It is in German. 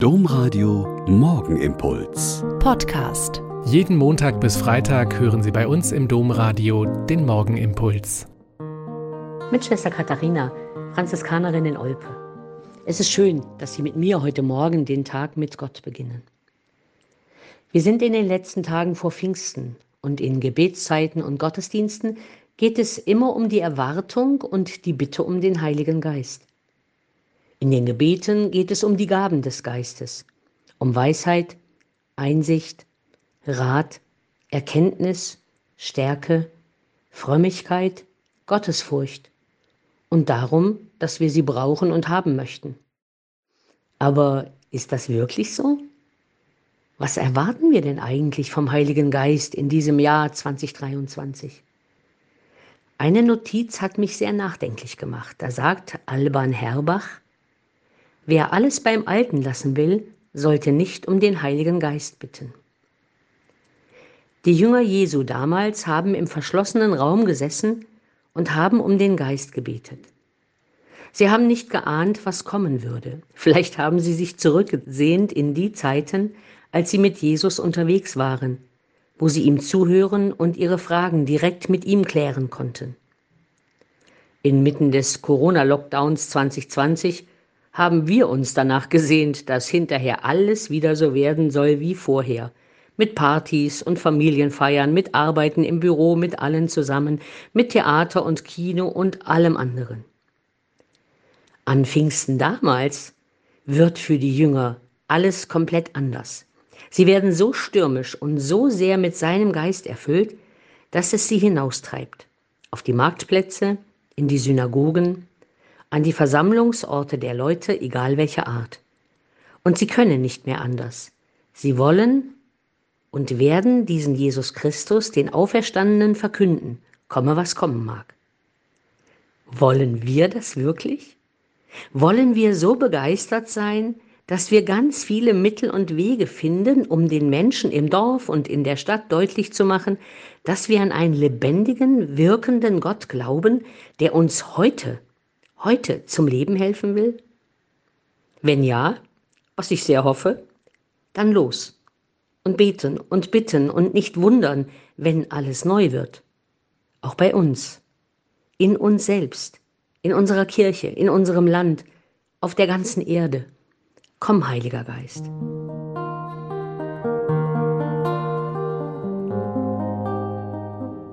Domradio Morgenimpuls. Podcast. Jeden Montag bis Freitag hören Sie bei uns im Domradio den Morgenimpuls. Mit Schwester Katharina, Franziskanerin in Olpe. Es ist schön, dass Sie mit mir heute Morgen den Tag mit Gott beginnen. Wir sind in den letzten Tagen vor Pfingsten und in Gebetszeiten und Gottesdiensten geht es immer um die Erwartung und die Bitte um den Heiligen Geist. In den Gebeten geht es um die Gaben des Geistes, um Weisheit, Einsicht, Rat, Erkenntnis, Stärke, Frömmigkeit, Gottesfurcht und darum, dass wir sie brauchen und haben möchten. Aber ist das wirklich so? Was erwarten wir denn eigentlich vom Heiligen Geist in diesem Jahr 2023? Eine Notiz hat mich sehr nachdenklich gemacht. Da sagt Alban Herbach, Wer alles beim Alten lassen will, sollte nicht um den Heiligen Geist bitten. Die Jünger Jesu damals haben im verschlossenen Raum gesessen und haben um den Geist gebetet. Sie haben nicht geahnt, was kommen würde. Vielleicht haben sie sich zurückgesehnt in die Zeiten, als sie mit Jesus unterwegs waren, wo sie ihm zuhören und ihre Fragen direkt mit ihm klären konnten. Inmitten des Corona-Lockdowns 2020 haben wir uns danach gesehnt, dass hinterher alles wieder so werden soll wie vorher. Mit Partys und Familienfeiern, mit Arbeiten im Büro, mit allen zusammen, mit Theater und Kino und allem anderen. An Pfingsten damals wird für die Jünger alles komplett anders. Sie werden so stürmisch und so sehr mit seinem Geist erfüllt, dass es sie hinaustreibt. Auf die Marktplätze, in die Synagogen, an die Versammlungsorte der Leute, egal welcher Art. Und sie können nicht mehr anders. Sie wollen und werden diesen Jesus Christus, den Auferstandenen, verkünden, komme was kommen mag. Wollen wir das wirklich? Wollen wir so begeistert sein, dass wir ganz viele Mittel und Wege finden, um den Menschen im Dorf und in der Stadt deutlich zu machen, dass wir an einen lebendigen, wirkenden Gott glauben, der uns heute heute zum Leben helfen will? Wenn ja, was ich sehr hoffe, dann los und beten und bitten und nicht wundern, wenn alles neu wird. Auch bei uns, in uns selbst, in unserer Kirche, in unserem Land, auf der ganzen Erde. Komm, Heiliger Geist.